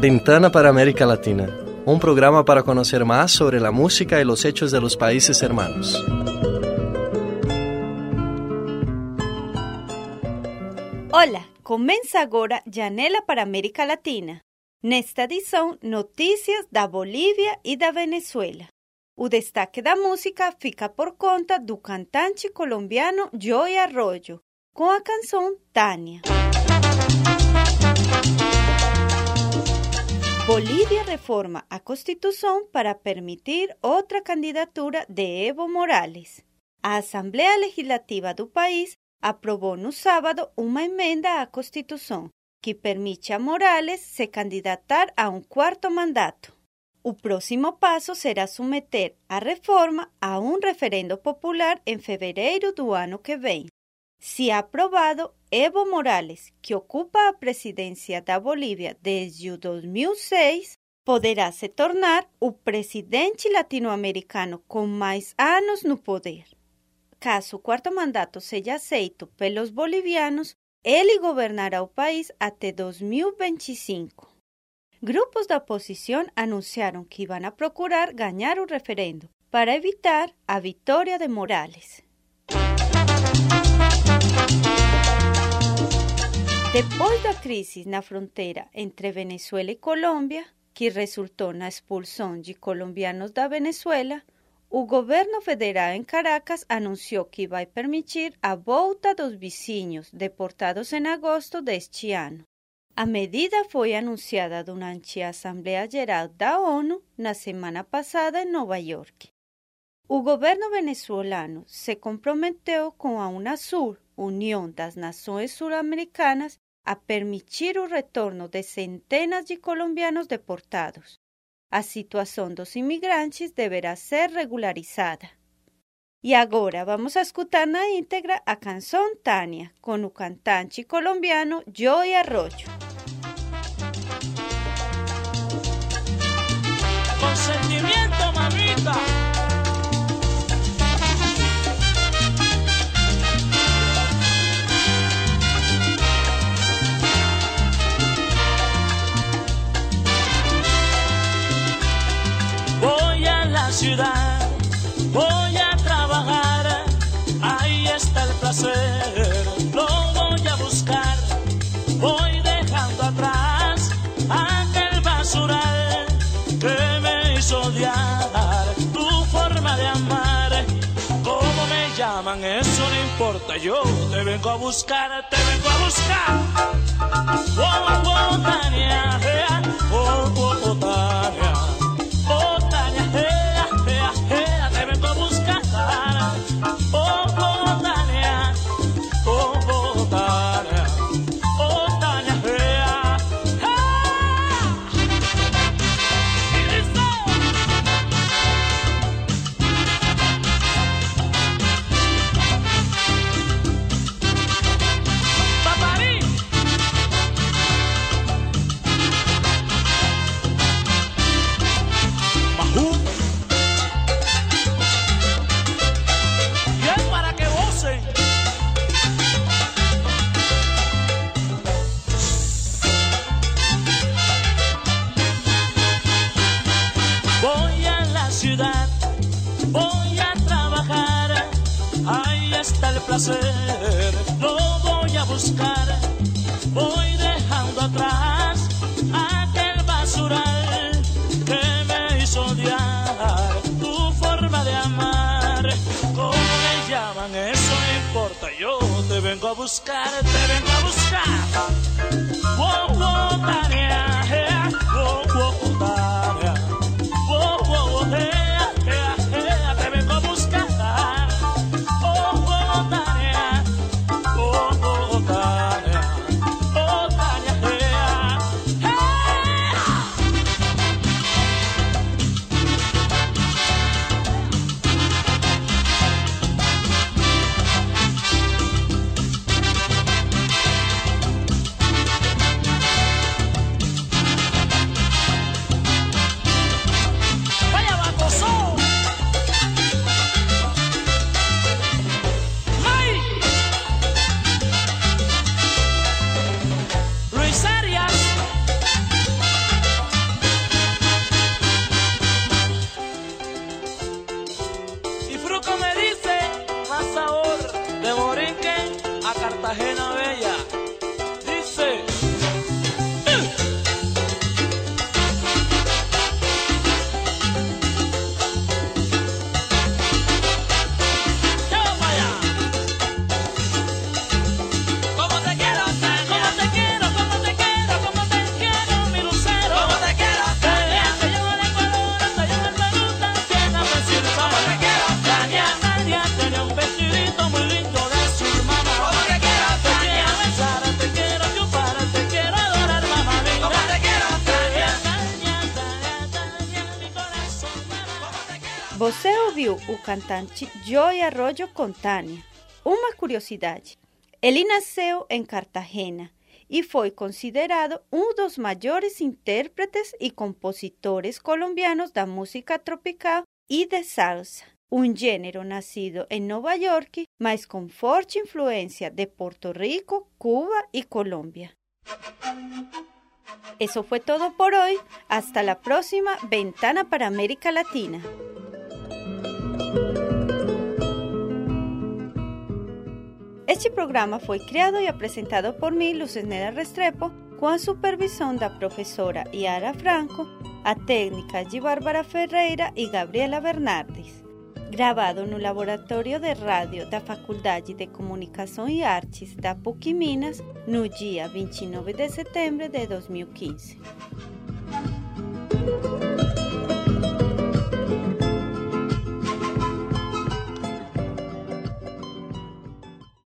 Ventana para América Latina, un programa para conocer más sobre la música y los hechos de los países hermanos. Hola, comienza agora Janela para América Latina. Nesta edição, notícias da Bolívia e da Venezuela. O destaque da música fica por conta do cantante colombiano Joey Arroyo, com a canção Tânia. Bolívia reforma a Constituição para permitir outra candidatura de Evo Morales. A Assembleia Legislativa do país aprovou no sábado uma emenda à Constituição que permite a Morales se candidatar a um quarto mandato. O próximo passo será submeter a reforma a um referendo popular em fevereiro do ano que vem. Se aprovado, Evo Morales, que ocupa a presidência da Bolívia desde o 2006, poderá se tornar o presidente latino-americano com mais anos no poder. Caso o quarto mandato seja aceito pelos bolivianos, ele governará o país até 2025. Grupos da oposição anunciaram que vão a procurar ganhar o referendo para evitar a vitória de Morales. Depois da crise na fronteira entre Venezuela e Colômbia, que resultou na expulsão de colombianos da Venezuela, o governo federal em Caracas anunciou que vai permitir a volta dos vizinhos deportados em agosto deste ano. A medida foi anunciada durante a Assembleia Geral da ONU na semana passada em Nova York. O governo venezuelano se comprometeu com a UNASUR, União das Nações Sul-Americanas, a permitir o retorno de centenas de colombianos deportados. A situação dos imigrantes deverá ser regularizada. E agora vamos a escutar na íntegra a canção Tânia, com o cantante colombiano Joey Arroyo. Consentimiento, mamita. Voy a trabajar, ahí está el placer, lo voy a buscar, voy dejando atrás aquel basural que me hizo odiar tu forma de amar. ¿Cómo me llaman? Eso no importa, yo te vengo a buscar, te vengo a buscar. Placer, lo voy a buscar, voy dejando atrás aquel basural que me hizo odiar tu forma de amar. ¿Cómo me llaman? Eso no importa, yo te vengo a buscar, te vengo a buscar. Cartagena Você ouviu o cantante Joy Arroyo com Tânia. Uma curiosidade: ele nasceu em Cartagena e foi considerado um dos maiores intérpretes e compositores colombianos da música tropical e de salsa. Um gênero nascido em Nova York, mas com forte influência de Porto Rico, Cuba e Colômbia. Eso fue todo por hoy. Hasta la próxima Ventana para América Latina. Este programa foi criado e apresentado por mim, Luceneda Restrepo, com a supervisão da professora Yara Franco, a técnica de Bárbara Ferreira e Gabriela Bernardes. Gravado no Laboratório de Rádio da Faculdade de Comunicação e Artes da PUC Minas, no dia 29 de setembro de 2015.